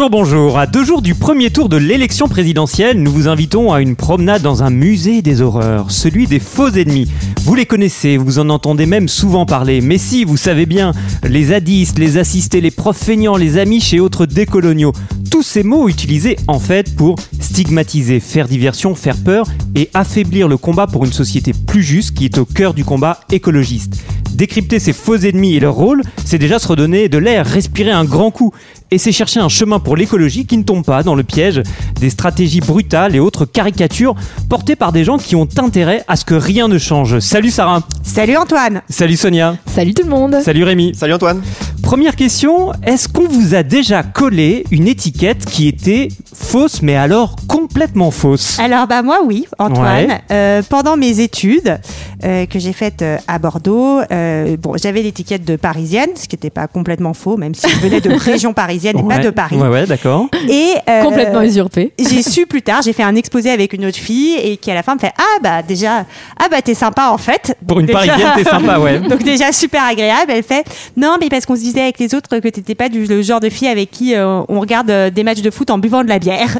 Bonjour, bonjour. À deux jours du premier tour de l'élection présidentielle, nous vous invitons à une promenade dans un musée des horreurs, celui des faux ennemis. Vous les connaissez, vous en entendez même souvent parler. Mais si, vous savez bien, les zadistes, les assistés, les profs feignants, les amiches et autres décoloniaux. Tous ces mots utilisés en fait pour stigmatiser, faire diversion, faire peur et affaiblir le combat pour une société plus juste qui est au cœur du combat écologiste. Décrypter ces faux ennemis et leur rôle, c'est déjà se redonner de l'air, respirer un grand coup. Et c'est chercher un chemin pour l'écologie qui ne tombe pas dans le piège des stratégies brutales et autres caricatures portées par des gens qui ont intérêt à ce que rien ne change. Salut Sarah. Salut Antoine. Salut Sonia. Salut tout le monde. Salut Rémi. Salut Antoine. Première question, est-ce qu'on vous a déjà collé une étiquette qui était fausse, mais alors complètement fausse? Alors bah moi oui Antoine, Ouais. Euh, pendant mes études euh, que j'ai faites euh, à Bordeaux, euh, bon j'avais l'étiquette de parisienne, ce qui n'était pas complètement faux, même si je venais de région parisienne et pas de Paris. Ouais, ouais, d'accord. Et euh, Complètement usurpé. J'ai su plus tard, j'ai fait un exposé avec une autre fille et qui à la fin me fait ah bah déjà ah bah t'es sympa en fait. Pour une Déjà- parisienne, t'es sympa, ouais. Donc déjà super agréable. Elle fait non mais parce qu'on se disait avec les autres que t'étais pas du le genre de fille avec qui euh, on regarde euh, des matchs de foot en buvant de la bière.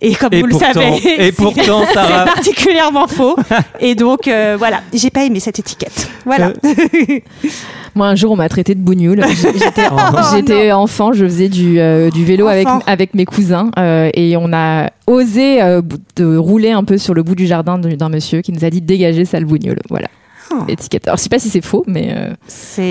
Et comme Et vous pourtant- le savez, et c'est- pourtant, c'est particulièrement faux. Et donc euh, voilà, j'ai pas aimé cette étiquette. Voilà. Moi, un jour, on m'a traité de bougnoule. J'étais Oh, j'étais enfant, je faisais du, euh, du vélo avec, Enfant. avec mes cousins euh, et on a osé euh, de rouler un peu sur le bout du jardin d'un monsieur qui nous a dit dégager sale bougnoule. Voilà. Oh. Étiquette. Alors, je sais pas si c'est faux, mais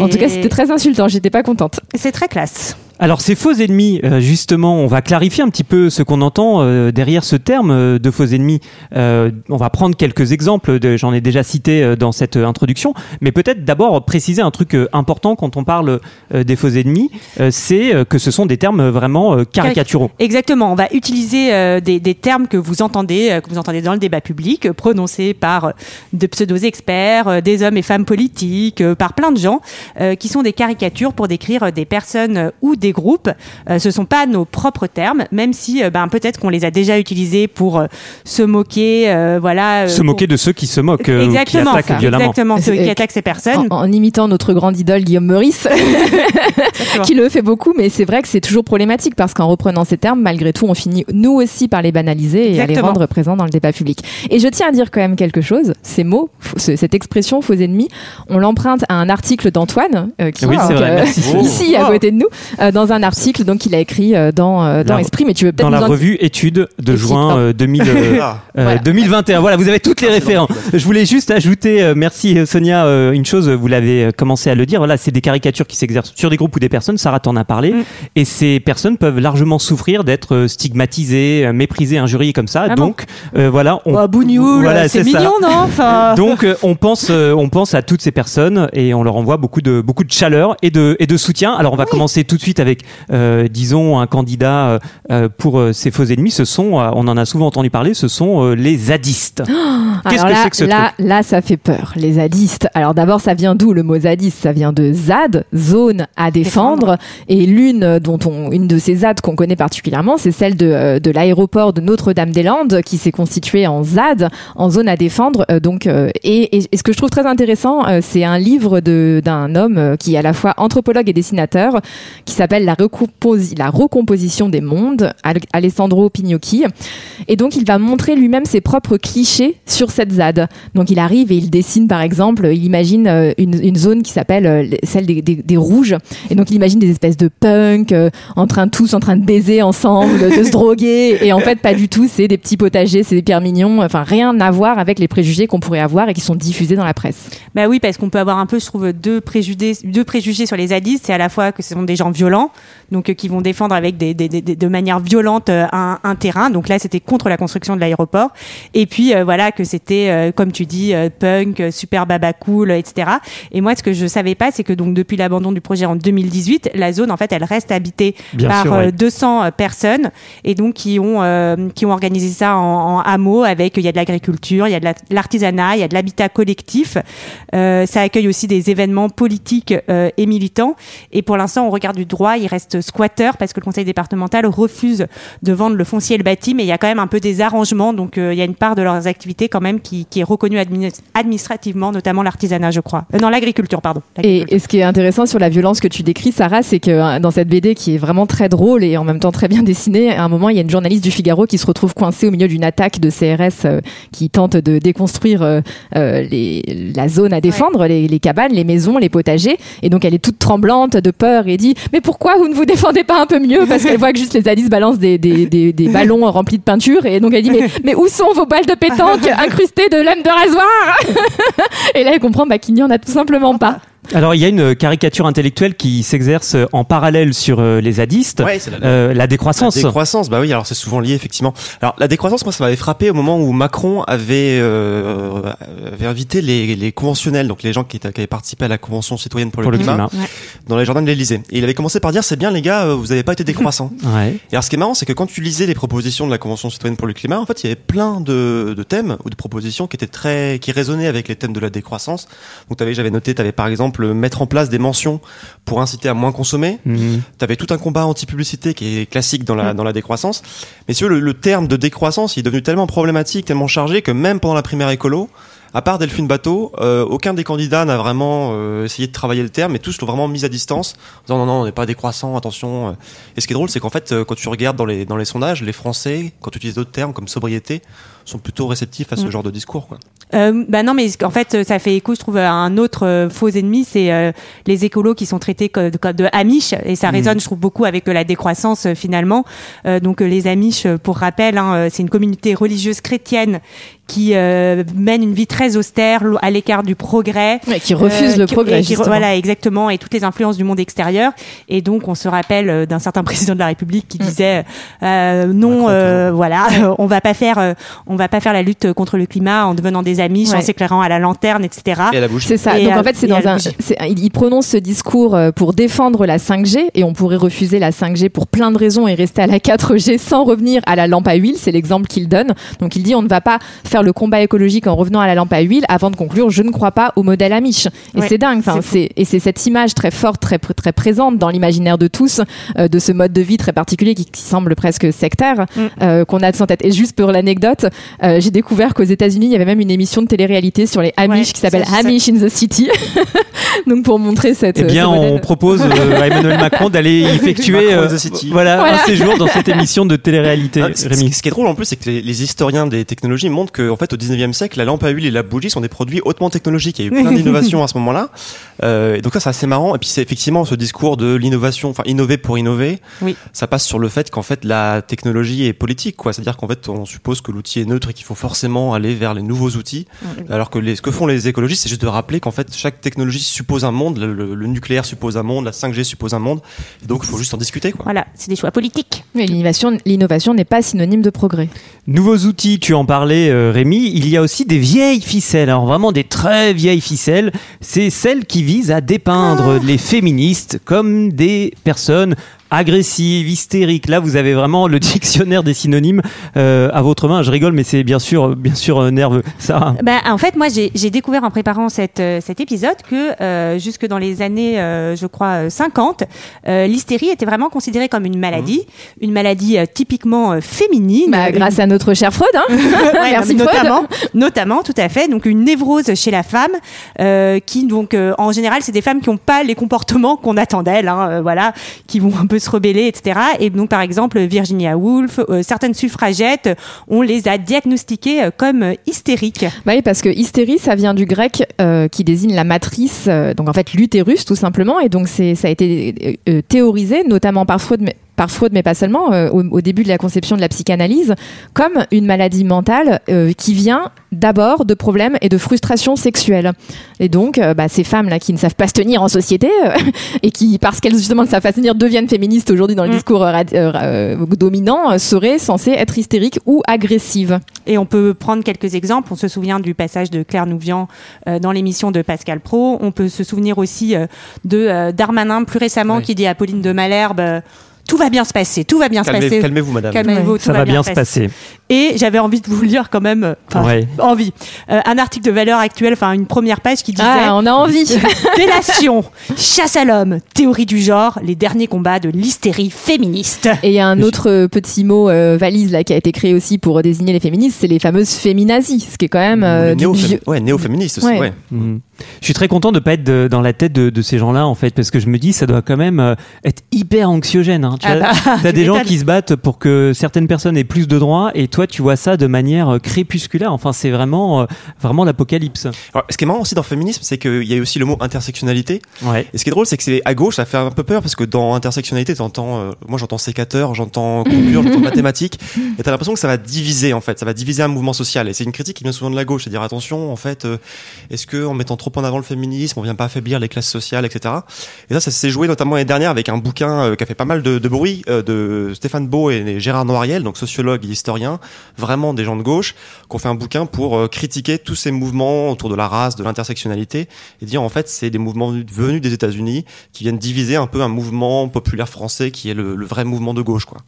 en tout cas, c'était très insultant. J'étais pas contente. C'est très classe. Alors ces faux ennemis, euh, justement, on va clarifier un petit peu ce qu'on entend euh, derrière ce terme euh, de faux ennemis. On va prendre quelques exemples, j'en ai déjà cité dans cette introduction, mais peut-être d'abord préciser un truc important quand on parle des faux ennemis, c'est que ce sont des termes vraiment caricaturaux. Exactement. On va utiliser des, des termes que vous entendez, que vous entendez dans le débat public, prononcés par de pseudo-experts, euh, des hommes et femmes politiques, par plein de gens, qui sont des caricatures pour décrire des personnes ou des groupes. Euh, ce sont pas nos propres termes, même si euh, ben, peut-être qu'on les a déjà utilisés pour euh, se moquer, euh, voilà. euh, se pour- moquer de ceux qui se moquent, euh, ou qui Exactement, attaquent violemment. exactement, ceux qui attaquent ces personnes. En, en imitant notre grande idole Guillaume Meurice, qui le fait beaucoup, mais c'est vrai que c'est toujours problématique parce qu'en reprenant ces termes, malgré tout, on finit nous aussi par les banaliser et à les Exactement. rendre présents dans le débat public. Et je tiens à dire quand même quelque chose. Ces mots, cette expression faux ennemis, on l'emprunte à un article d'Antoine euh, qui Oui, donc, vrai, merci, Sophie. ici à côté de nous, euh, dans un article donc il a écrit euh, dans euh, dans La- Esprit. Mais tu veux peut-être Dans la revue Études de juin pardon. euh, 2000, Ah. Voilà. 2021. Voilà, vous avez toutes les références. Je voulais juste ajouter, merci Sonia, une chose, vous l'avez commencé à le dire. Voilà, c'est des caricatures qui s'exercent sur des groupes ou des personnes. Sarah t'en a parlé. Mm. Et ces personnes peuvent largement souffrir d'être stigmatisées, méprisées, injuriées comme ça. Ah bon Donc, euh, voilà, on, Oh, bougnoule, voilà, c'est ça. mignon, non Enfin, Donc euh, on pense euh, on pense à toutes ces personnes et on leur envoie beaucoup de beaucoup de chaleur et de et de soutien. Alors on va commencer tout de suite avec euh, disons un candidat euh, euh, pour euh, ces faux ennemis. Ce sont on en a souvent entendu parler. Ce sont euh, les zadistes. Qu'est-ce Alors que là, c'est que ce là, là, ça fait peur. Les zadistes. Alors d'abord, ça vient d'où le mot zadiste? Ça vient de ZAD, zone à défendre. Et l'une dont on, une de ces ZAD qu'on connaît particulièrement, c'est celle de, de l'aéroport de Notre-Dame-des-Landes, qui s'est constituée en ZAD, en zone à défendre. Euh, donc, euh, et, et- et ce que je trouve très intéressant, euh, c'est un livre de- d'un homme qui est à la fois anthropologue et dessinateur, qui s'appelle la, recomposi- la recomposition des mondes, Al- Alessandro Pignocchi. Et donc, il va montrer lui-même ses propres clichés sur cette ZAD. Donc, il arrive et il dessine, par exemple, il imagine euh, une, une zone qui s'appelle euh, celle des, des- des rouges. Et donc, il imagine des espèces de punk euh, en train tous en train de baiser ensemble, de se droguer. Et en fait, pas du tout. C'est des petits potagers, c'est hyper mignon. Enfin, rien à voir avec les préjugés qu'on pourrait avoir et qui sont diffusés dans la presse. Bah oui, parce qu'on peut avoir un peu, je trouve, deux préjugés, deux préjugés sur les zadistes. C'est à la fois que ce sont des gens violents violents, donc qui vont défendre avec des, des, des, de manière violente un, un, terrain. Donc là, c'était contre la construction de l'aéroport. Et puis voilà que c'était, comme tu dis, punk, super baba cool, etc. Et moi, ce que je savais pas, c'est que donc depuis l'abandon du projet en 2018, la zone en fait, elle reste habitée Bien par sûr, ouais. 200 personnes et donc qui ont qui ont organisé ça en, en hameau avec il y a de l'agriculture, il y a de l'artisanat, il y a de l'habitat collectif. Euh, ça accueille aussi des événements politiques euh, et militants. Et pour l'instant, on regarde du droit, il reste squatter parce que le conseil départemental refuse de vendre le foncier et le bâti, mais il y a quand même un peu des arrangements. Donc euh, il y a une part de leurs activités quand même qui, qui est reconnue admi administrativement, notamment l'artisanat, je crois. Euh, non, l'agriculture, pardon. Et, et, ce qui est intéressant sur la violence que tu décris, Sarah, c'est que dans cette BD qui est vraiment très drôle et en même temps très bien dessinée, à un moment, il y a une journaliste du Figaro qui se retrouve coincée au milieu d'une attaque de CRS euh, qui tente de déconstruire euh, les, la zone à défendre, ouais. les, les, cabanes, les maisons, les potagers. Et donc, elle est toute tremblante de peur et dit Mais pourquoi vous ne vous défendez pas un peu mieux Parce qu'elle voit que juste les Alice balancent des, des, des, des, ballons remplis de peinture. Et donc, elle dit Mais, mais où sont vos balles de pétanque incrustées de lames de rasoir? Et là, elle comprend bah, qu'il n'y en a tout simplement pas. Alors il y a une caricature intellectuelle qui s'exerce en parallèle sur euh, les zadistes, ouais, la, euh, la, décroissance. La décroissance, bah oui, alors c'est souvent lié effectivement. Alors la décroissance, moi ça m'avait frappé au moment où Macron avait, euh, avait invité les, les, conventionnels, donc les gens qui, étaient, qui, avaient participé à la convention citoyenne pour, pour le, le, climat, climat. Ouais. dans les jardins de l'Élysée. Et il avait commencé par dire c'est bien les gars, vous n'avez pas été décroissants. ouais. Et alors ce qui est marrant, c'est que quand tu lisais les propositions de la convention citoyenne pour le climat, en fait il y avait plein de, de thèmes ou de propositions qui étaient très, qui résonnaient avec les thèmes de la décroissance. Donc avais, j'avais noté, tu avais par exemple mettre en place des mentions pour inciter à moins consommer. Mmh. Tu avais tout un combat anti-publicité qui est classique dans la, mmh. dans la décroissance. Mais si le, le terme de décroissance il est devenu tellement problématique, tellement chargé que même pendant la primaire écolo, à part Delphine Bateau, euh, aucun des candidats n'a vraiment euh, essayé de travailler le terme, mais tous l'ont vraiment mis à distance, en disant non, non, on n'est pas décroissant, attention. Et ce qui est drôle, c'est qu'en fait, quand tu regardes dans les, dans les sondages, les Français, quand tu utilises d'autres termes comme sobriété, sont plutôt réceptifs à ce mmh. genre de discours. Quoi. Euh, bah non, mais en fait, ça fait écho, je trouve, à un autre euh, faux ennemi, c'est euh, les écolos qui sont traités comme, comme de Amish, et ça résonne, mmh. je trouve, beaucoup avec la décroissance euh, finalement. donc les Amish, pour rappel, hein, c'est une communauté religieuse chrétienne qui euh, mène une vie très austère, à l'écart du progrès, ouais, qui refuse le qui, progrès. Qui, voilà, exactement, et toutes les influences du monde extérieur. Et donc, on se rappelle d'un certain président de la République qui mmh. disait non, voilà, on va pas faire, on va pas faire la lutte contre le climat en devenant des amis, ouais. en s'éclairant à la lanterne, etc. Et à la bouche. C'est ça. Et Donc à, en fait, c'est dans un, il prononce ce discours euh, pour défendre la 5G et on pourrait refuser la 5G pour plein de raisons et rester à la 4G sans revenir à la lampe à huile. C'est l'exemple qu'il donne. Donc il dit on ne va pas faire le combat écologique en revenant à la lampe à huile avant de conclure je ne crois pas au modèle Amish. Et ouais, c'est dingue. Enfin, c'est et c'est cette image très forte, très très présente dans l'imaginaire de tous euh, de ce mode de vie très particulier qui, qui semble presque sectaire mm. euh, qu'on a tous en tête. Et juste pour l'anecdote, euh, j'ai découvert qu'aux États-Unis il y avait même une émission de télé-réalité sur les Amish ouais, qui s'appelle Amish in the City. Donc pour montrer cette. Eh bien, on propose euh, à Emmanuel Macron d'aller effectuer euh, voilà, voilà, un séjour dans cette émission de télé-réalité. Ah, Rémi. Ce qui est drôle en plus, c'est que les, les, historiens des technologies montrent qu'en fait, au 19e siècle, la lampe à huile et la bougie sont des produits hautement technologiques. Il y a eu plein d'innovations à ce moment-là. Euh, et donc ça, c'est assez marrant. Et puis c'est effectivement ce discours de l'innovation, enfin innover pour innover. Oui. Ça passe sur le fait qu'en fait la technologie est politique, quoi. C'est-à-dire qu'en fait, on suppose que l'outil est neutre et qu'il faut forcément aller vers les nouveaux outils. Oui. Alors que les, ce que font les écologistes, c'est juste de rappeler qu'en fait, chaque technologie suppose un monde. Le, le, le, nucléaire suppose un monde, la 5G suppose un monde. Et donc, il faut juste en discuter, quoi. Voilà, c'est des choix politiques. Mais l'innovation, l'innovation n'est pas synonyme de progrès. Nouveaux outils, tu en parlais, euh, Rémi. Il y a aussi des vieilles ficelles. Alors vraiment des très vieilles ficelles. C'est celles qui visent à dépeindre ah. les féministes comme des personnes agressive, hystérique. Là, vous avez vraiment le dictionnaire des synonymes euh, à votre main. Je rigole, mais c'est bien sûr, bien sûr euh, nerveux. Ça. Bah, en fait, moi, j'ai découvert en préparant cette, euh, cet épisode que euh, jusque dans les années, euh, je crois, 50, euh, l'hystérie était vraiment considérée comme une maladie, mmh. une maladie typiquement féminine. Bah, grâce une... à notre cher Freud, hein ouais, Merci notamment, Freud. notamment, tout à fait. Donc une névrose chez la femme, qui donc, en général, c'est des femmes qui n'ont pas les comportements qu'on attend d'elles, hein, voilà, qui vont un peu se rebeller, etc. Et donc, par exemple, Virginia Woolf, euh, certaines suffragettes, on les a diagnostiquées euh, comme hystériques. Bah oui, parce que hystérie, ça vient du grec euh, qui désigne la matrice, euh, donc en fait l'utérus tout simplement. Et donc, ça a été théorisé, notamment par Freud, mais par Freud, mais pas seulement, euh, au, au début de la conception de la psychanalyse, comme une maladie mentale euh, qui vient d'abord de problèmes et de frustrations sexuelles. Et donc, euh, bah, ces femmes-là qui ne savent pas se tenir en société euh, et qui, parce qu'elles justement ne savent pas se tenir, deviennent féministes aujourd'hui dans le Mm. discours euh, euh, euh, dominant, euh, seraient censées être hystériques ou agressives. Et on peut prendre quelques exemples. On se souvient du passage de Claire Nouvian euh, dans l'émission de Pascal Pro. On peut se souvenir aussi euh, de euh, Darmanin plus récemment Oui. qui dit à Pauline de Malherbe euh, tout va bien se passer, tout va bien se passer. Calmez-vous, madame. Calmez-vous, Ça va bien se passer. Et j'avais envie de vous lire quand même, euh, enfin, Ouais. envie, Euh, un article de Valeur Actuelle, enfin une première page qui disait Ah, on a envie Délation, chasse à l'homme, théorie du genre, les derniers combats de l'hystérie féministe. Et il y a un autre euh, petit mot euh, valise là qui a été créé aussi pour désigner les féministes, c'est les fameuses féminazies, ce qui est quand même euh, Les du néo-fémi- vieux- ouais, néo-féministes aussi. Ouais. ouais. Mhm. Je suis très content de pas être de- dans la tête de, de ces gens-là en fait parce que je me dis ça doit quand même euh, être hyper anxiogène. Hein. Tu Ah as, bah, t'as des gens qui se battent pour que certaines personnes aient plus de droits et toi tu vois ça de manière euh, crépusculaire. Enfin c'est vraiment euh, vraiment l'apocalypse. Ce qui est marrant aussi dans le féminisme, c'est qu'il y a aussi le mot intersectionnalité. Ouais. Et ce qui est drôle, c'est que c'est à gauche, ça fait un peu peur parce que dans intersectionnalité, t'entends, euh, moi j'entends sécateur, j'entends coupure, j'entends mathématiques, et t'as l'impression que ça va diviser en fait, ça va diviser un mouvement social. Et c'est une critique qui vient souvent de la gauche, c'est dire attention, en fait, euh, est-ce que en mettant trop en avant le féminisme, on vient pas affaiblir les classes sociales, etc. Et ça, ça s'est joué notamment l'année dernière avec un bouquin euh, qui a fait pas mal de, bruit euh, de Stéphane Beau et Gérard Noiriel, donc sociologue et historien, vraiment des gens de gauche, qui ont fait un bouquin pour euh, critiquer tous ces mouvements autour de la race, de l'intersectionnalité, et dire en fait c'est des mouvements venus des États-Unis qui viennent diviser un peu un mouvement populaire français qui est le, vrai mouvement de gauche, quoi.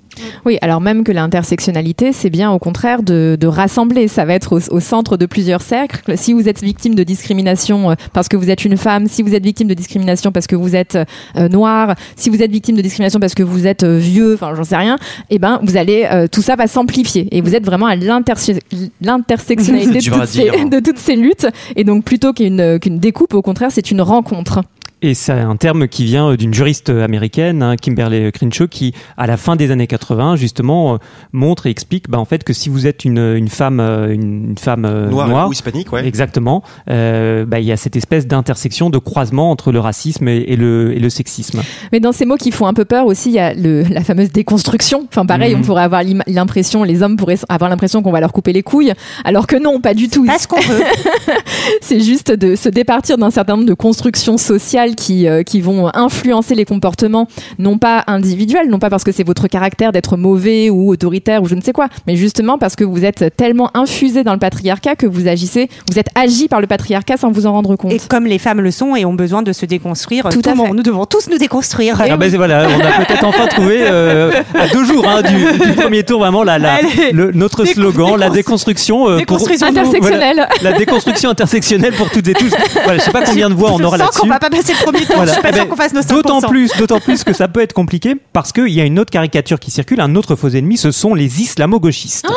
Oui, alors même que l'intersectionnalité, c'est bien au contraire de, rassembler. Ça va être au centre de plusieurs cercles. Si vous êtes victime de discrimination euh, parce que vous êtes une femme, si vous êtes victime de discrimination parce que vous êtes euh, noir, si vous êtes victime de discrimination parce que vous êtes euh, vieux, enfin j'en sais rien, eh ben vous allez, euh, tout ça va s'amplifier et vous êtes vraiment à l'interse- l'intersectionnalité de, toutes ces- hein. de toutes ces luttes. Et donc plutôt qu'une qu'une découpe, au contraire, c'est une rencontre. Et c'est un terme qui vient euh, d'une juriste américaine, hein, Kimberly Crenshaw, qui, à la fin des années 80, justement, euh, montre et explique, bah, en fait, que si vous êtes une, une femme, euh, une, femme euh, Noir, noire, ou hispanique, ouais. exactement, euh, bah, il y a cette espèce d'intersection, de croisement entre le racisme et, et le, et le sexisme. Mais dans ces mots qui font un peu peur aussi, il y a le, la fameuse déconstruction. Enfin, pareil, Mhm. on pourrait avoir l'im- l'impression, les hommes pourraient avoir l'impression qu'on va leur couper les couilles, alors que non, pas du tout. Pas ce qu'on veut. C'est juste de se départir d'un certain nombre de constructions sociales qui, euh, qui vont influencer les comportements, non pas individuels, non pas parce que c'est votre caractère d'être mauvais ou autoritaire ou je ne sais quoi, mais justement parce que vous êtes tellement infusé dans le patriarcat que vous agissez, vous êtes agi par le patriarcat sans vous en rendre compte. Et comme les femmes le sont et ont besoin de se déconstruire, Tout à fait. nous devons tous nous déconstruire. Ah c'est- voilà, on a peut-être enfin trouvé euh, à deux jours hein, du, du premier tour vraiment la, la- Allez. le- notre Décon- slogan, la déconstru- déconstruction, euh, pour- Déconstruisons-nous. Intersectionnel. la déconstruction intersectionnelle pour toutes et tous. Voilà, je sais pas combien de voix on Je aura sens qu'on là-dessus. va pas passer premier tour. Voilà. Je suis pas sûre ben, qu'on fasse nos 5%. D'autant plus, d'autant plus que ça peut être compliqué parce qu'il y a une autre caricature qui circule, un autre faux ennemi, ce sont les islamo-gauchistes.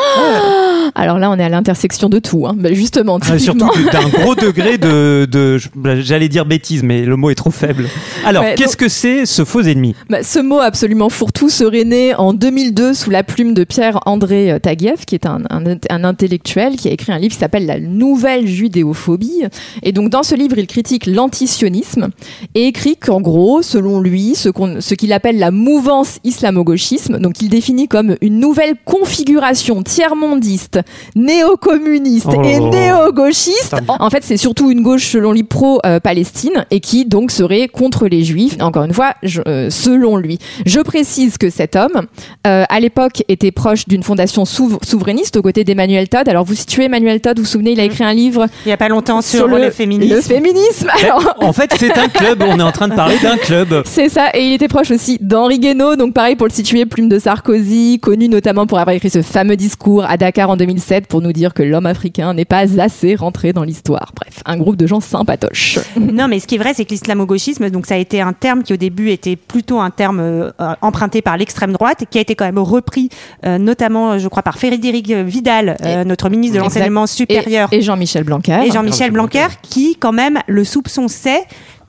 Alors là, on est à l'intersection de tout, hein. Bah, justement. Typiquement. Surtout d'un gros degré de, de- j'allais dire bêtise, mais le mot est trop faible. Alors, Ouais, qu'est-ce que c'est ce faux ennemi Bah, ce mot absolument fourre-tout serait né en 2002 sous la plume de Pierre-André euh, Taguieff, qui est un, un- un intellectuel qui a écrit un livre qui s'appelle La nouvelle judéophobie. Et donc, dans ce livre, il critique l'antisionisme et écrit qu'en gros, selon lui, ce qu'il appelle la mouvance islamo-gauchisme, donc il définit comme une nouvelle configuration tiers-mondiste, néo-communiste Oh. et néo-gauchiste. En fait, c'est surtout une gauche, selon lui, pro-Palestine et qui donc serait contre les juifs. Encore une fois, je- euh, selon lui. Je précise que cet homme, euh, à l'époque, était proche d'une fondation souv- souverainiste aux côtés d'Emmanuel Todd. Alors, vous situez Emmanuel Todd, vous vous souvenez, il a écrit un livre Il y a pas longtemps sur, le, féminisme. le féminisme. Alors, En fait, c'est un club, on est en train de parler d'un club. c'est ça, et il était proche aussi d'Henri Guénaud, donc pareil pour le situer, plume de Sarkozy, connu notamment pour avoir écrit ce fameux discours à Dakar en 2007 pour nous dire que l'homme africain n'est pas assez rentré dans l'histoire. Bref, un groupe de gens sympatoches. Non, mais ce qui est vrai, c'est que l'islamo-gauchisme, donc ça a été un terme qui au début était plutôt un terme euh, euh, emprunté par l'extrême droite, qui a été quand même repris, euh, notamment, je crois, par Frédéric Vidal, euh, notre ministre de l'enseignement supérieur, et Jean-Michel Blanquer. et Jean-Michel Jean-Michel Blanquer, Blanquer. qui quand même le soupçon c'est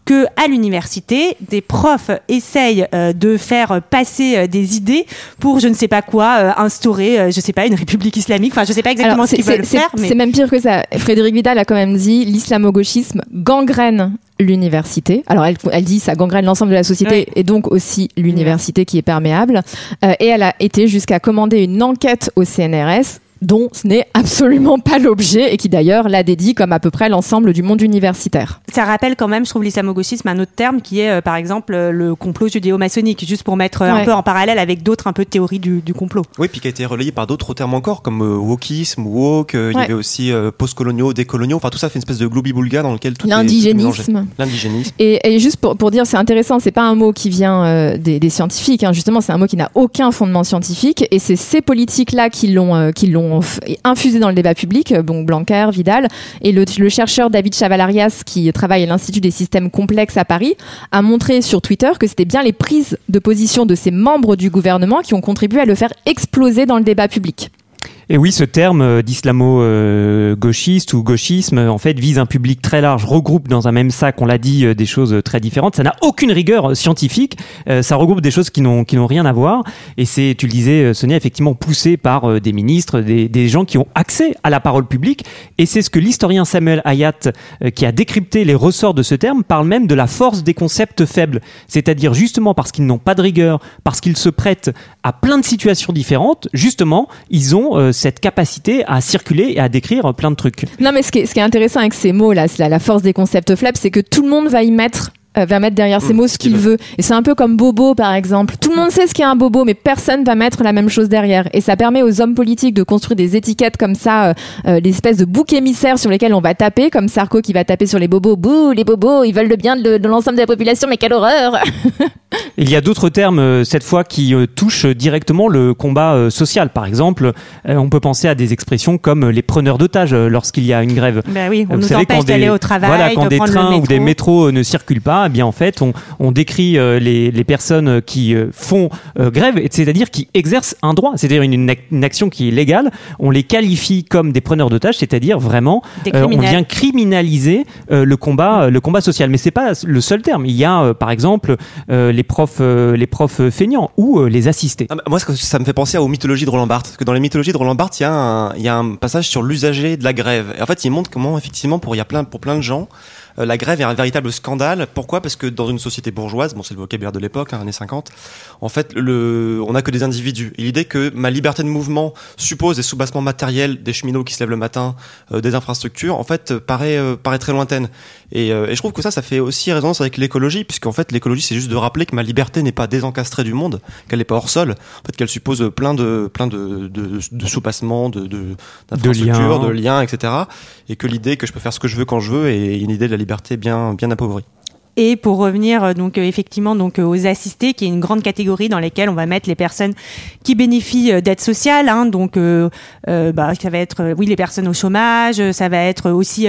que à l'université, des profs essayent euh, de faire passer euh, des idées pour je ne sais pas quoi, euh, instaurer, euh, je sais pas, une république islamique. Enfin, je sais pas exactement Alors, ce qu'ils c'est- veulent faire, mais C'est même pire que ça. Frédéric Vidal a quand même dit l'islamo-gauchisme gangrène l'université. Alors elle, elle dit ça gangrène l'ensemble de la société Oui. et donc aussi l'université qui est perméable. Euh, et elle a été jusqu'à commander une enquête au CNRS dont ce n'est absolument pas l'objet et qui d'ailleurs la dédie comme à peu près l'ensemble du monde universitaire. ça rappelle quand même, je trouve, l'islamo-gauchisme un autre terme qui est, euh, par exemple, euh, le complot judéo-maçonnique, juste pour mettre euh, un peu en parallèle avec d'autres un peu théories du, du complot. Oui, puis qui a été relayé par d'autres termes encore, comme euh, wokisme, woke, euh, il y avait aussi euh, post-coloniaux, décoloniaux, enfin tout ça fait une espèce de globi-boulga dans lequel tout. L'indigénisme. L'indigénisme. Et, et juste pour, pour dire, c'est intéressant, c'est pas un mot qui vient euh, des, des scientifiques, hein, justement, c'est un mot qui n'a aucun fondement scientifique, et c'est ces politiques-là qui l'ont euh, qui l'ont f- infusé dans le débat public, euh, bon, Blanquer, Vidal, et le, le chercheur David Chavalarias, qui travaille à l'Institut des systèmes complexes à Paris, a montré sur Twitter que c'était bien les prises de position de ces membres du gouvernement qui ont contribué à le faire exploser dans le débat public. Et oui, ce terme euh, d'islamo-gauchiste ou gauchisme, en fait, vise un public très large, regroupe dans un même sac, on l'a dit, euh, des choses euh, très différentes. Ça n'a aucune rigueur scientifique. Ça regroupe des choses qui n'ont qui n'ont rien à voir. Et c'est, tu le disais, Sonia, effectivement poussé par des ministres, des, des gens qui ont accès à la parole publique. Et c'est ce que l'historien Samuel Hayat, qui a décrypté les ressorts de ce terme, parle même de la force des concepts faibles. C'est-à-dire justement parce qu'ils n'ont pas de rigueur, parce qu'ils se prêtent à plein de situations différentes, justement, ils ont cette capacité à circuler et à décrire plein de trucs. Non, mais ce qui est, intéressant avec ces mots-là, la, force des concepts faibles, c'est que tout le monde va y mettre va mettre derrière ces Mmh, mots ce qu'il veut. Et c'est un peu comme bobo, par exemple. Tout le monde sait ce qu'est un bobo, mais personne va mettre la même chose derrière. Et ça permet aux hommes politiques de construire des étiquettes comme ça, euh, euh, des espèces de boucs émissaires sur lesquels on va taper, comme Sarko qui va taper sur les bobos. Bouh, les bobos, ils veulent le bien de, de l'ensemble de la population, mais quelle horreur Il y a d'autres termes, euh, cette fois, qui euh, touchent directement le combat euh, social. Par exemple, euh, on peut penser à des expressions comme euh, les preneurs d'otages euh, lorsqu'il y a une grève. Ben oui, on Vous nous savez, empêche quand des- d'aller au travail, voilà, quand de des le trains ou des métros euh, ne circulent pas, eh bien en fait, on, on décrit euh, les, les personnes qui euh, font euh, grève, c'est-à-dire qui exercent un droit, c'est-à-dire une, une ac- une action qui est légale. On les qualifie comme des preneurs d'otages, c'est-à-dire vraiment, euh, on vient criminaliser euh, le combat, euh, le combat social. Mais c'est pas le seul terme. Il y a, euh, par exemple, euh, les profs, euh, les profs feignants ou euh, les assistés. Ah, bah, moi, ce que ça me fait penser aux mythologies de Roland Barthes. Parce que dans les mythologies de Roland Barthes, il y, a un- il y a un passage sur l'usager de la grève. Et en fait, il montre comment, effectivement, pour, il y a plein, pour plein de gens, la grève est un véritable scandale. Pourquoi? Parce que dans une société bourgeoise, bon, c'est le vocabulaire de l'époque, hein, années 50, en fait, on n'a que des individus. Et l'idée que ma liberté de mouvement suppose des soubassements matériels, des cheminots qui se lèvent le matin, euh, des infrastructures, en fait, euh, euh, paraît très lointaine. Et, euh, et je trouve que ça, ça fait aussi résonance avec l'écologie, puisqu'en fait, l'écologie, c'est juste de rappeler que ma liberté n'est pas désencastrée du monde, qu'elle n'est pas hors sol, en fait, qu'elle suppose plein de, plein de, de, de soupassements, de, de, d'infrastructures, liens. de liens, etc. Et que l'idée que je peux faire ce que je veux quand je veux est une idée de la liberté bien, bien appauvrie. Et pour revenir euh, donc euh, effectivement donc euh, aux assistés, qui est une grande catégorie dans lesquelles on va mettre les personnes qui bénéficient d'aide sociale. Hein, donc euh, bah, ça va être oui les personnes au chômage, ça va être aussi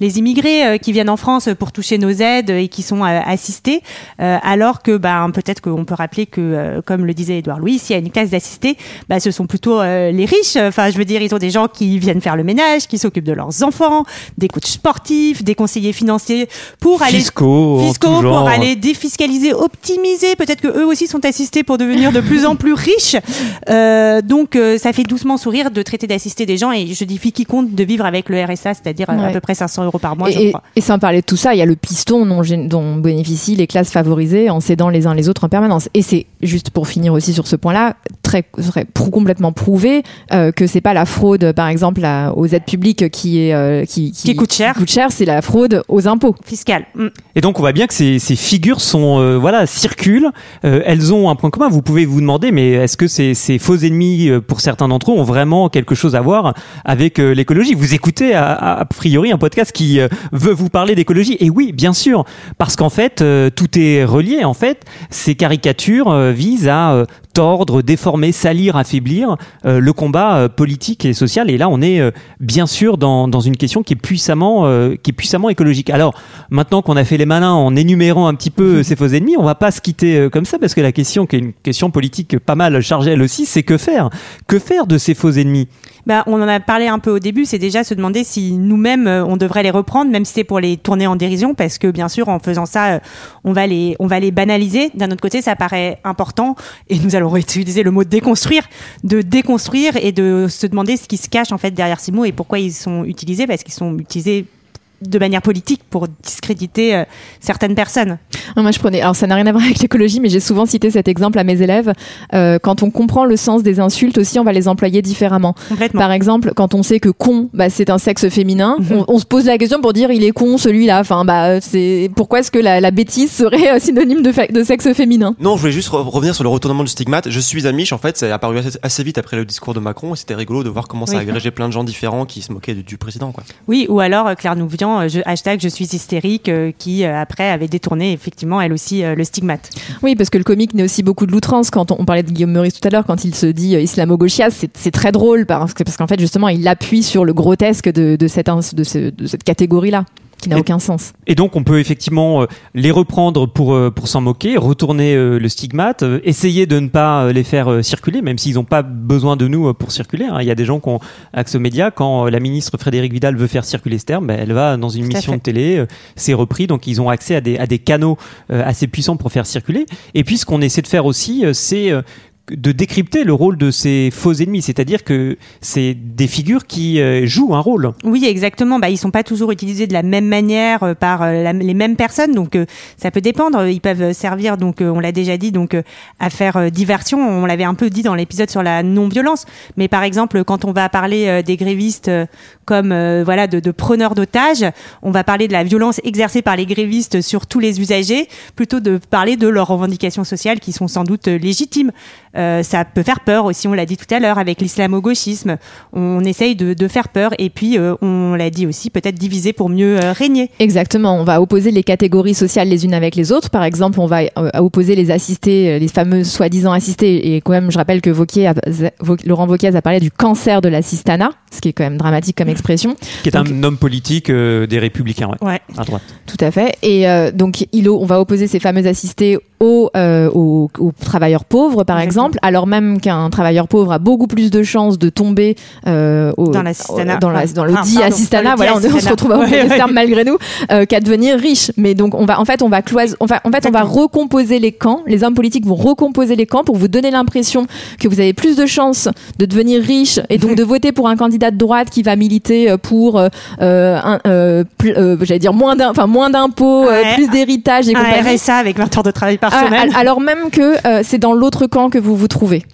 les immigrés qui viennent en France pour toucher nos aides et qui sont assistés. Alors que bah, peut-être qu'on peut rappeler que comme le disait Édouard Louis, s'il y a une classe d'assistés, bah, ce sont plutôt les riches. Enfin je veux dire ils ont des gens qui viennent faire le ménage, qui s'occupent de leurs enfants, des coachs sportifs, des conseillers financiers pour aller Fiscaux, fiscaux tout genre. pour aller défiscaliser, optimiser. Peut-être que eux aussi sont assistés pour devenir de plus en plus riches. Euh, donc euh, ça fait doucement sourire de traiter d'assister des gens et je défie quiconque de vivre avec le RSA, c'est-à-dire à peu près 500 euros par mois, je et, crois. et sans parler de tout ça, il y a le piston dont, bénéficient les classes favorisées en s'aidant les uns les autres en permanence. Et c'est juste pour finir aussi sur ce point-là, très, très prou- complètement prouvé euh, que c'est pas la fraude, par exemple, à- aux aides publiques qui est euh, qui, Qui coûte cher. coûte cher, c'est la fraude aux impôts. Fiscal. Mm. Et donc on voit bien que ces, ces figures sont euh, voilà circulent. Euh, elles ont un point commun. Vous pouvez vous demander, mais est-ce que ces, ces faux ennemis, euh, pour certains d'entre eux, ont vraiment quelque chose à voir avec euh, l'écologie? Vous écoutez a, a- a priori un podcast qui euh, veut vous parler d'écologie. Et oui, bien sûr, parce qu'en fait tout est relié. En fait, ces caricatures visent à tordre, déformer, salir, affaiblir euh, le combat euh, politique et social. Et là, on est euh, bien sûr dans, dans une question qui est puissamment, euh, qui est puissamment écologique. Alors, maintenant qu'on a fait les malins en énumérant un petit peu ces faux ennemis, on va pas se quitter euh, comme ça parce que la question, qui est une question politique pas mal chargée elle aussi, c'est que faire? Que faire de ces faux ennemis? Bah, on en a parlé un peu au début, c'est déjà se demander si nous-mêmes euh, on devrait les reprendre, même si c'est pour les tourner en dérision, parce que bien sûr en faisant ça, euh, on va les, on va les banaliser. D'un autre côté, ça paraît important, et utiliser le mot déconstruire, de déconstruire et de se demander ce qui se cache en fait derrière ces mots et pourquoi ils sont utilisés, parce qu'ils sont utilisés de manière politique pour discréditer euh, certaines personnes. Non, moi, je prenais. Alors, ça n'a rien à voir avec l'écologie, mais j'ai souvent cité cet exemple à mes élèves. Euh, quand on comprend le sens des insultes aussi, on va les employer différemment. Par exemple, quand on sait que con, bah, c'est un sexe féminin, Mhm. on, on se pose la question pour dire il est con celui-là. Enfin, bah, c'est pourquoi est-ce que la, la bêtise serait euh, synonyme de, sexe féminin? Non, je voulais juste re- revenir sur le retournement du stigmate. Je suis Amish, en fait, c'est apparu assez, assez vite après le discours de Macron et c'était rigolo de voir comment ça Oui. a agrégé plein de gens différents qui se moquaient du, du président, quoi. Oui, ou alors Claire Nouvian, euh, je, hashtag je suis hystérique, euh, qui euh, après avait détourné effectivement elle aussi le stigmate. Oui, parce que le comique naît aussi beaucoup de l'outrance. Quand on, parlait de Guillaume Meurice tout à l'heure, quand il se dit islamo-gauchias, c'est très drôle parce que parce qu'en fait justement il appuie sur le grotesque de, cette de cette catégorie-là qui n'a Et- aucun sens. Et donc on peut effectivement euh, les reprendre pour euh, pour s'en moquer, retourner euh, le stigmate, essayer de ne pas les faire circuler, même s'ils n'ont pas besoin de nous pour circuler. hein. Il y a des gens qui ont accès aux médias. Quand la ministre Frédérique Vidal veut faire circuler ce terme, ben, elle va dans une mission de télé, c'est repris, donc ils ont accès à des à des canaux assez puissants pour faire circuler. Et puis ce qu'on essaie de faire aussi, c'est de décrypter le rôle de ces faux ennemis, c'est-à-dire que c'est des figures qui euh, jouent un rôle. Oui, exactement. Bah, ils sont pas toujours utilisés de la même manière euh, par euh, les mêmes personnes, donc ça peut dépendre. Ils peuvent servir, donc on l'a déjà dit, donc à faire diversion. On l'avait un peu dit dans l'épisode sur la non-violence. Mais par exemple, quand on va parler des grévistes comme voilà de, de preneurs d'otages, on va parler de la violence exercée par les grévistes sur tous les usagers, plutôt de parler de leurs revendications sociales qui sont sans doute légitimes. Euh, ça peut faire peur aussi, on l'a dit tout à l'heure, avec l'islamo-gauchisme. On essaye de, de faire peur et puis euh, on l'a dit aussi, peut-être diviser pour mieux euh, régner. Exactement, on va opposer les catégories sociales les unes avec les autres. Par exemple, on va euh, opposer les assistés, les fameux soi-disant assistés. Et quand même, je rappelle que Vauquier a- Laurent Wauquiez a parlé du cancer de l'assistanat, ce qui est quand même dramatique comme expression. Qui est Donc- un homme politique euh, des Républicains, ouais, Ouais. à droite. Tout à fait. Et euh, donc, il, on va opposer ces fameux assistés aux, euh, aux, aux travailleurs pauvres, par Exactement. exemple, alors même qu'un travailleur pauvre a beaucoup plus de chances de tomber euh, au, Dans l'assistanat. dans, la- dans le Ah, dit pardon, dit Voilà, on, on se retrouve à Ouais, ouais. terme malgré nous, euh, qu'à devenir riche. Mais donc, on va, en fait, on va cloise, on va, en fait, on va recomposer les camps. Les hommes politiques vont recomposer les camps pour vous donner l'impression que vous avez plus de chances de devenir riche et donc de voter pour un candidat de droite qui va militer euh, pour, euh, un, j'allais dire moins d'un, enfin moins d'impôts, Ouais. plus d'héritage et Un compagnie. RSA avec 20 heures de travail par Ah, semaine. alors même que c'est dans l'autre camp que vous vous trouvez.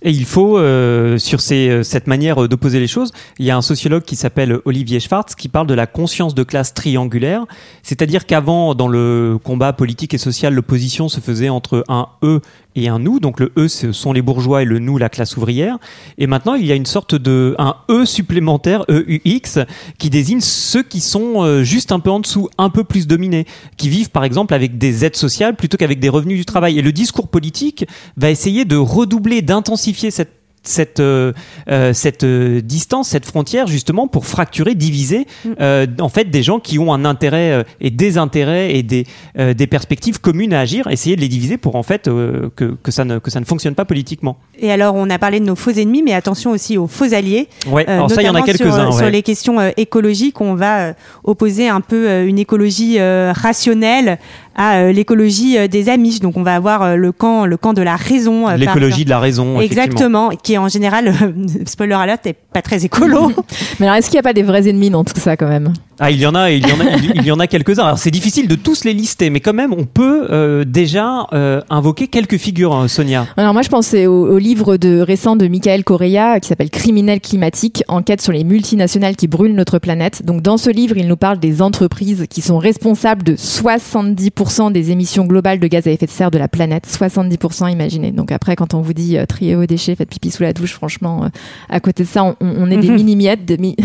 Et il faut, euh, sur euh, cette manière euh, d'opposer les choses, il y a un sociologue qui s'appelle Olivier Schwartz qui parle de la conscience de classe triangulaire. C'est-à-dire qu'avant, dans le combat politique et social, l'opposition se faisait entre un eux et un nous. Donc le eux, ce sont les bourgeois et le nous, la classe ouvrière. Et maintenant, il y a une sorte de un e supplémentaire, EUX, qui désigne ceux qui sont euh, juste un peu en dessous, un peu plus dominés, qui vivent par exemple avec des aides sociales plutôt qu'avec des revenus du travail. Et le discours politique va essayer de redoubler, d'intensifier cette cette euh, euh, cette euh, distance, cette frontière justement pour fracturer, diviser euh, en fait des gens qui ont un intérêt et des intérêts et des euh, des perspectives communes à agir, essayer de les diviser pour en fait que que ça ne que ça ne fonctionne pas politiquement. Et alors, on a parlé de nos faux ennemis, mais attention aussi aux faux alliés. Ouais, alors ça il y en a sur, quelques-uns. Sur les questions écologiques, on va opposer un peu une écologie rationnelle à euh, l'écologie euh, des Amish. Donc, on va avoir euh, le camp, le camp de la raison. euh, L'écologie de la raison. Exactement, qui est en général, euh, spoiler alert, est pas très écolo. Mais alors, est-ce qu'il n'y a pas des vrais ennemis dans tout ça quand même? Ah, il y en a, il y en a, il, y en a quelques-uns. Alors c'est difficile de tous les lister, mais quand même, on peut euh, déjà euh, invoquer quelques figures, hein, Sonia. Alors moi je pensais au, au livre de récent de Michael Correa qui s'appelle Criminel climatique, enquête sur les multinationales qui brûlent notre planète. Donc dans ce livre, il nous parle des entreprises qui sont responsables de 70% des émissions globales de gaz à effet de serre de la planète. 70%, imaginez. Donc après, quand on vous dit euh, trier vos déchets, faites pipi sous la douche, franchement, à côté de ça, on, on est des mini-miettes. des mi-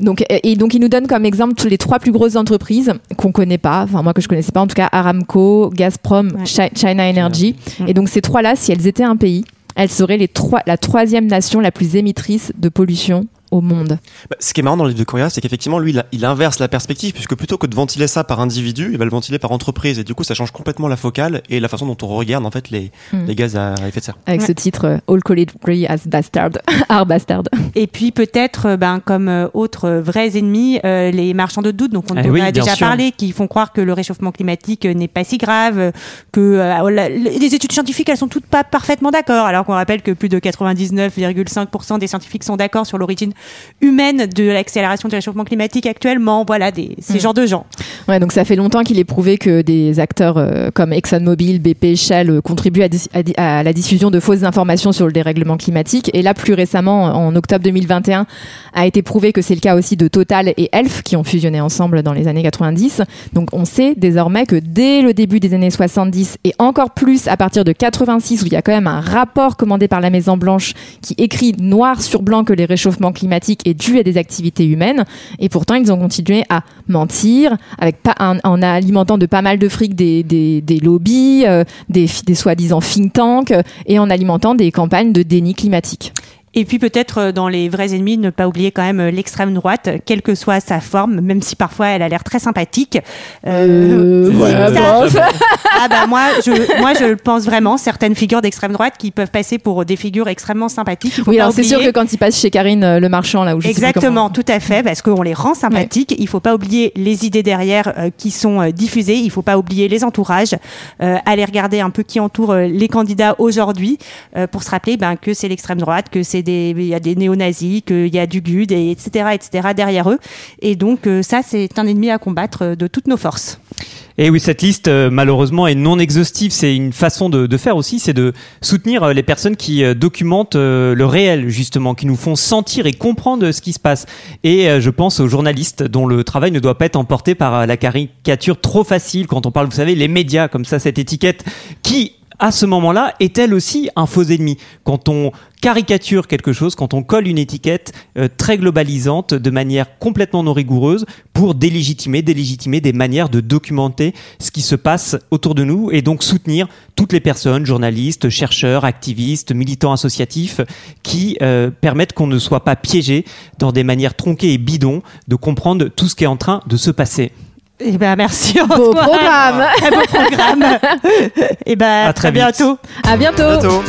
Donc, et donc, il nous donne comme exemple les trois plus grosses entreprises qu'on connaît pas, enfin moi que je connaissais pas, en tout cas Aramco, Gazprom, Ouais. Chi- China Energy. Et donc ces trois-là, si elles étaient un pays, elles seraient les trois, la troisième nation la plus émettrice de pollution au monde. Bah, ce qui est marrant dans le livre de Correa, c'est qu'effectivement, lui, il, a- il inverse la perspective, puisque plutôt que de ventiler ça par individu, il va le ventiler par entreprise. Et du coup, ça change complètement la focale et la façon dont on regarde, en fait, les, Hmm. les gaz à effet de serre. Avec Ouais. ce titre euh, All Free as Bastard, are Bastard. Et puis peut-être, euh, ben, comme euh, autres vrais ennemis, euh, les marchands de doute, donc on Eh oui, a déjà sûr. parlé, qui font croire que le réchauffement climatique n'est pas si grave, que euh, la- les études scientifiques, elles sont toutes pas parfaitement d'accord, alors qu'on rappelle que plus de 99,5% des scientifiques sont d'accord sur l'origine humaine de l'accélération du réchauffement climatique actuellement. Voilà, des, ces Mm. genres de gens. Ouais, donc ça fait longtemps qu'il est prouvé que des acteurs euh, comme ExxonMobil, BP, Shell euh, contribuent à, à la diffusion de fausses informations sur le dérèglement climatique. Et là, plus récemment, en octobre 2021, a été prouvé que c'est le cas aussi de Total et Elf qui ont fusionné ensemble dans les années 90. Donc on sait désormais que dès le début des années 70 et encore plus à partir de 86 où il y a quand même un rapport commandé par la Maison Blanche qui écrit noir sur blanc que les réchauffements climatiques est dû à des activités humaines et pourtant ils ont continué à mentir en, en alimentant de pas mal de fric des, lobbies, euh, des, des soi-disant think tanks et en alimentant des campagnes de déni climatique. Et puis peut-être euh, dans les vrais ennemis, ne pas oublier quand même euh, l'extrême droite, quelle que soit sa forme, même si parfois elle a l'air très sympathique. Euh, voilà, voilà, ah bah moi, je, moi je le pense vraiment. Certaines figures d'extrême droite qui peuvent passer pour des figures extrêmement sympathiques. Oui, alors c'est sûr que quand il passe chez Karine euh, Le Marchand, là où je sais plus Exactement, tout à fait, parce qu'on les rend sympathiques. Il faut pas oublier les idées derrière euh, qui sont euh, diffusées. Il faut pas oublier les entourages. Euh, aller regarder un peu qui entoure euh, les candidats aujourd'hui euh, pour se rappeler ben, que c'est l'extrême droite, que c'est il y a des néo-nazis, qu'il y a du GUD, et etc., etc. derrière eux. Et donc euh, ça, c'est un ennemi à combattre euh, de toutes nos forces. Et oui, cette liste, euh, malheureusement, est non exhaustive. C'est une façon de, de faire aussi, c'est de soutenir les personnes qui documentent le réel, justement, qui nous font sentir et comprendre ce qui se passe. Et je pense aux journalistes dont le travail ne doit pas être emporté par la caricature trop facile quand on parle, vous savez, les médias, comme ça, cette étiquette qui à ce moment-là, est elle aussi un faux ennemi? Quand on caricature quelque chose, quand on colle une étiquette euh, très globalisante de manière complètement non rigoureuse pour délégitimer, délégitimer des manières de documenter ce qui se passe autour de nous et donc soutenir toutes les personnes, journalistes, chercheurs, activistes, militants associatifs qui euh, permettent qu'on ne soit pas piégé dans des manières tronquées et bidons de comprendre tout ce qui est en train de se passer. Eh ben merci. Beau Antoine. programme. Très beau programme. Et ben À très bientôt. À bientôt. À bientôt.